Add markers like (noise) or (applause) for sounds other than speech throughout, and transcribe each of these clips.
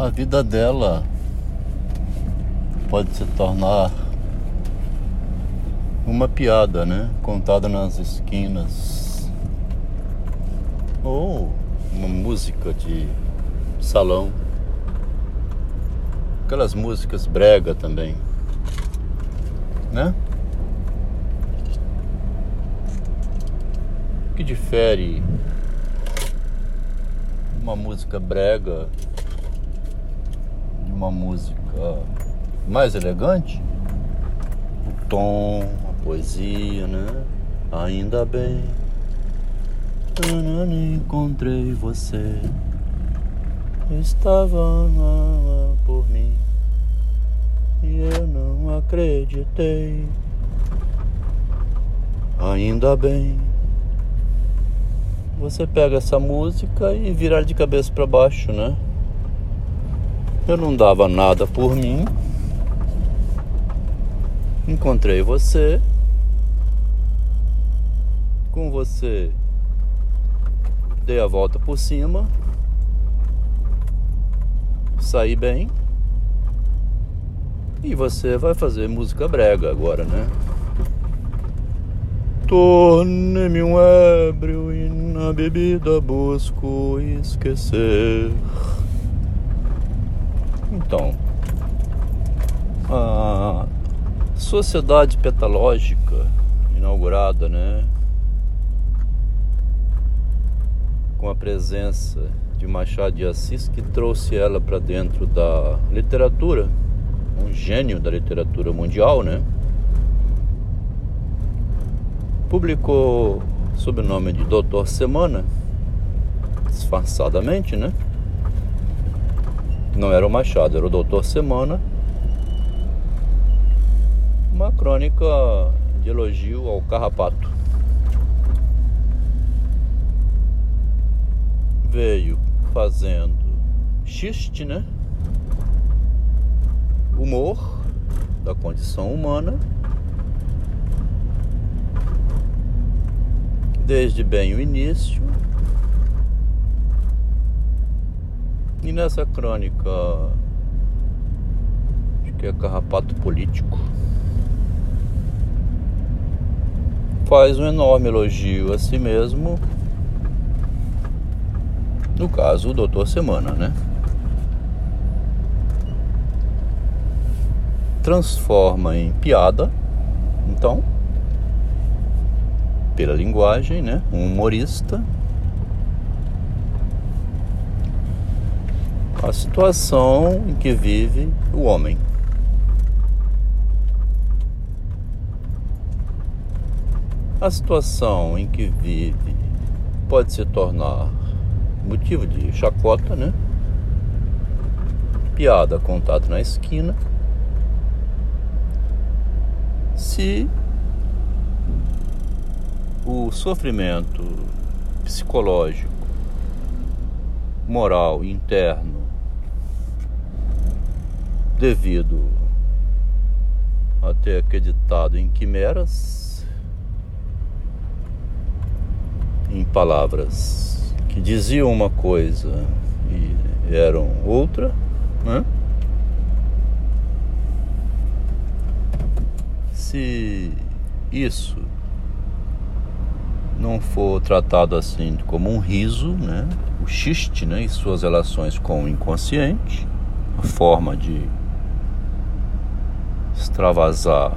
a vida dela pode se tornar uma piada, né? Contada nas esquinas. Ou uma música de salão. Aquelas músicas brega também. Né? O que difere uma música brega uma música mais elegante? O tom, a poesia, né? Ainda bem encontrei você. Estava por mim e eu não acreditei. Ainda bem. Você pega essa música e virar de cabeça para baixo, né? Eu não dava nada por mim. Encontrei você. Com você dei a volta por cima. Saí bem. E você vai fazer música brega agora, né? Torne-me um ébrio e na bebida busco esquecer. Então, a sociedade petalógica inaugurada, né? Com a presença de Machado de Assis que trouxe ela para dentro da literatura, um gênio da literatura mundial, né? Publicou sob o nome de Doutor Semana, disfarçadamente, né? Não era o Machado, era o Doutor Semana. Uma crônica de elogio ao carrapato. Veio fazendo xiste, né? Humor da condição humana desde bem o início. E nessa crônica, acho que é Carrapato Político, faz um enorme elogio a si mesmo. No caso, o Doutor Semana, né? Transforma em piada, então pela linguagem, né? Um humorista. A situação em que vive o homem. A situação em que vive pode se tornar motivo de chacota, né? Piada contada na esquina. Se o sofrimento psicológico, moral, interno, devido a ter acreditado em quimeras, em palavras que diziam uma coisa e eram outra, né? Se isso não for tratado assim como um riso, né? o xiste né? e suas relações com o inconsciente, a forma de extravasar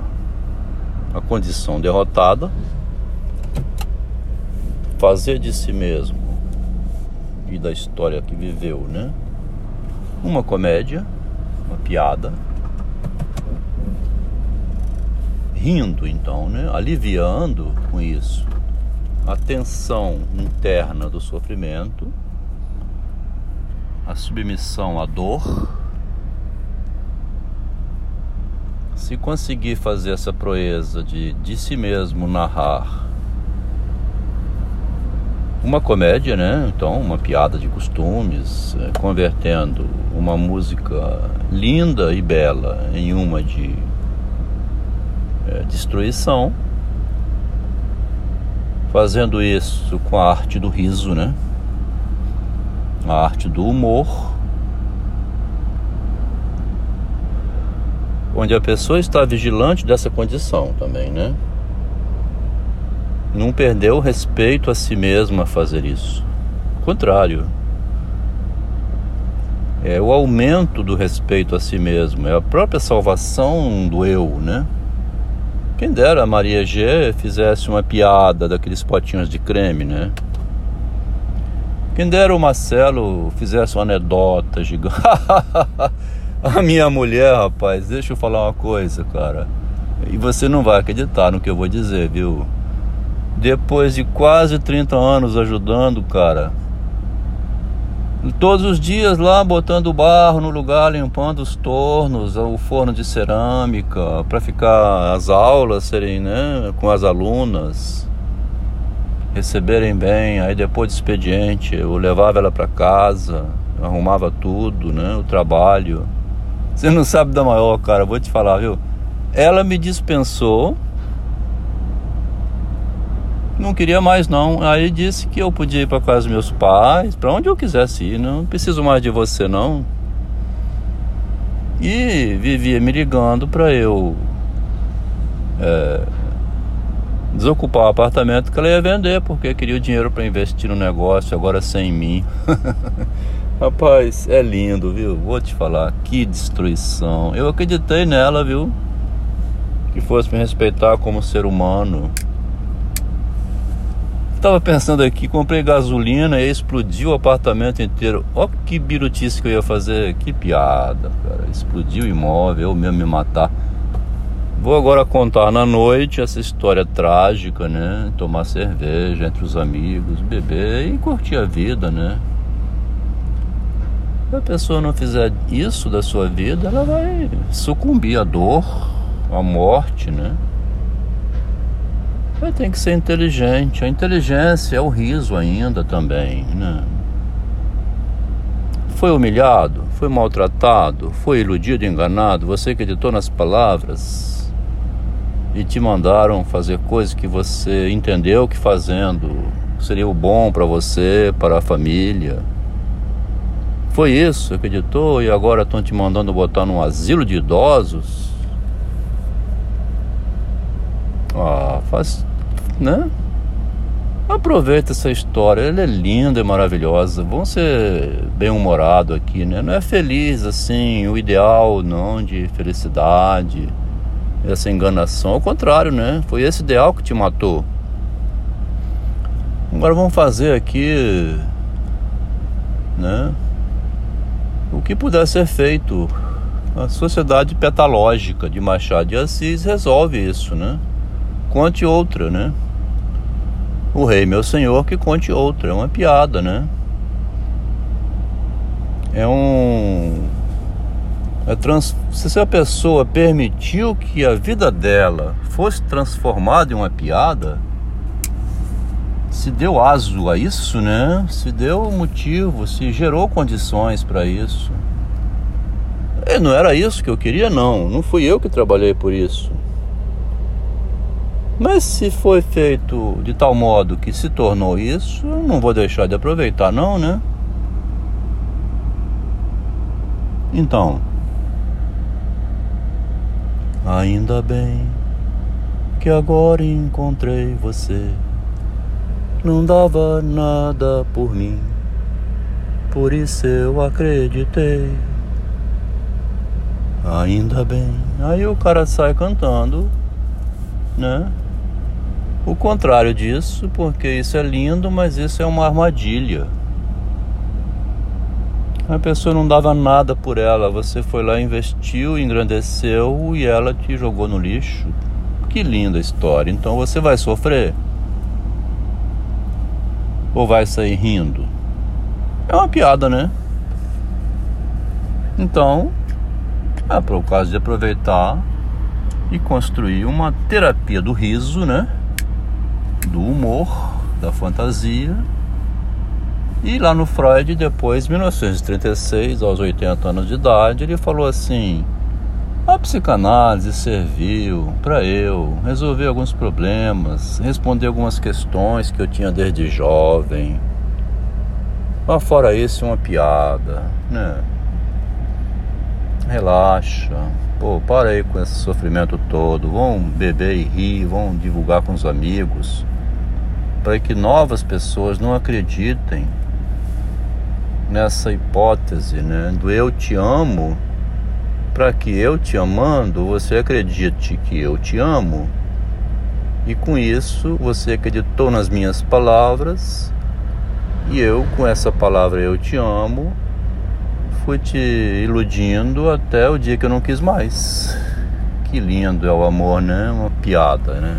a condição derrotada, fazer de si mesmo e da história que viveu, né? Uma comédia, uma piada, rindo então, né? Aliviando com isso a tensão interna do sofrimento, a submissão à dor. Se conseguir fazer essa proeza de de si mesmo narrar uma comédia, né? Então, uma piada de costumes, é, convertendo uma música linda e bela em uma de é, destruição fazendo isso com a arte do riso, né? A arte do humor, onde a pessoa está vigilante dessa condição também, né? Não perdeu o respeito a si mesma a fazer isso. Contrário. É o aumento do respeito a si mesmo, é a própria salvação do eu, né? Quem dera a Maria G fizesse uma piada daqueles potinhos de creme, né? Quem dera o Marcelo fizesse uma anedota gigante. (laughs) A minha mulher, rapaz, deixa eu falar uma coisa, cara. E você não vai acreditar no que eu vou dizer, viu? Depois de quase 30 anos ajudando, cara. Todos os dias lá botando barro no lugar, limpando os tornos, o forno de cerâmica, para ficar as aulas serem, né, com as alunas receberem bem. Aí depois do expediente, eu levava ela para casa, arrumava tudo, né, o trabalho. Você não sabe da maior, cara, vou te falar, viu? Ela me dispensou. Não queria mais não. Aí disse que eu podia ir para casa dos meus pais, para onde eu quisesse ir, não preciso mais de você não. E vivia me ligando para eu é, desocupar o apartamento que ela ia vender, porque queria o dinheiro para investir no negócio, agora sem mim. (laughs) Rapaz, é lindo, viu? Vou te falar, que destruição. Eu acreditei nela, viu? Que fosse me respeitar como ser humano. Tava pensando aqui, comprei gasolina e explodiu o apartamento inteiro. Ó que birutice que eu ia fazer. Que piada, cara. Explodiu o imóvel, eu mesmo me matar. Vou agora contar na noite essa história trágica, né? Tomar cerveja entre os amigos, beber e curtir a vida, né? Se a pessoa não fizer isso da sua vida, ela vai sucumbir à dor, à morte, né? Vai ter que ser inteligente. A inteligência é o riso ainda também, né? Foi humilhado, foi maltratado, foi iludido, enganado, você acreditou nas palavras e te mandaram fazer coisas que você entendeu que fazendo seria o bom para você, para a família foi isso, acreditou e agora estão te mandando botar num asilo de idosos? Ah, faz, né? Aproveita essa história, ela é linda e maravilhosa. Vamos ser bem humorado aqui, né? Não é feliz assim, o ideal não de felicidade, essa enganação. Ao contrário, né? Foi esse ideal que te matou. Agora vamos fazer aqui, né? O que puder ser feito. A sociedade petalógica de Machado de Assis resolve isso, né? Conte outra, né? O rei, meu senhor, que conte outra. É uma piada, né? É um. É trans... Se a pessoa permitiu que a vida dela fosse transformada em uma piada, se deu aso a isso, né? Se deu motivo, se gerou condições para isso. E não era isso que eu queria, não. Não fui eu que trabalhei por isso. Mas se foi feito de tal modo que se tornou isso, eu não vou deixar de aproveitar, não, né? Então, ainda bem que agora encontrei você não dava nada por mim, por isso eu acreditei. Ainda bem. Aí o cara sai cantando, né? O contrário disso, porque isso é lindo, mas isso é uma armadilha. A pessoa não dava nada por ela, você foi lá, investiu, engrandeceu e ela te jogou no lixo. Que linda história. Então você vai sofrer? Ou vai sair rindo? É uma piada, né? Então, é para o caso de aproveitar e construir uma terapia do riso, né? Do humor, da fantasia. E lá no Freud, depois, 1936, aos 80 anos de idade, ele falou assim: a psicanálise serviu para eu resolver alguns problemas, responder algumas questões que eu tinha desde jovem. Mas fora isso, uma piada, né? relaxa. Pô, para aí com esse sofrimento todo. Vão beber e rir, vão divulgar com os amigos. Para que novas pessoas não acreditem nessa hipótese né, do eu te amo, para que eu te amando, você acredite que eu te amo. E com isso você acreditou nas minhas palavras, e eu, com essa palavra eu te amo, fui te iludindo até o dia que eu não quis mais. Que lindo é o amor, né? Uma piada, né?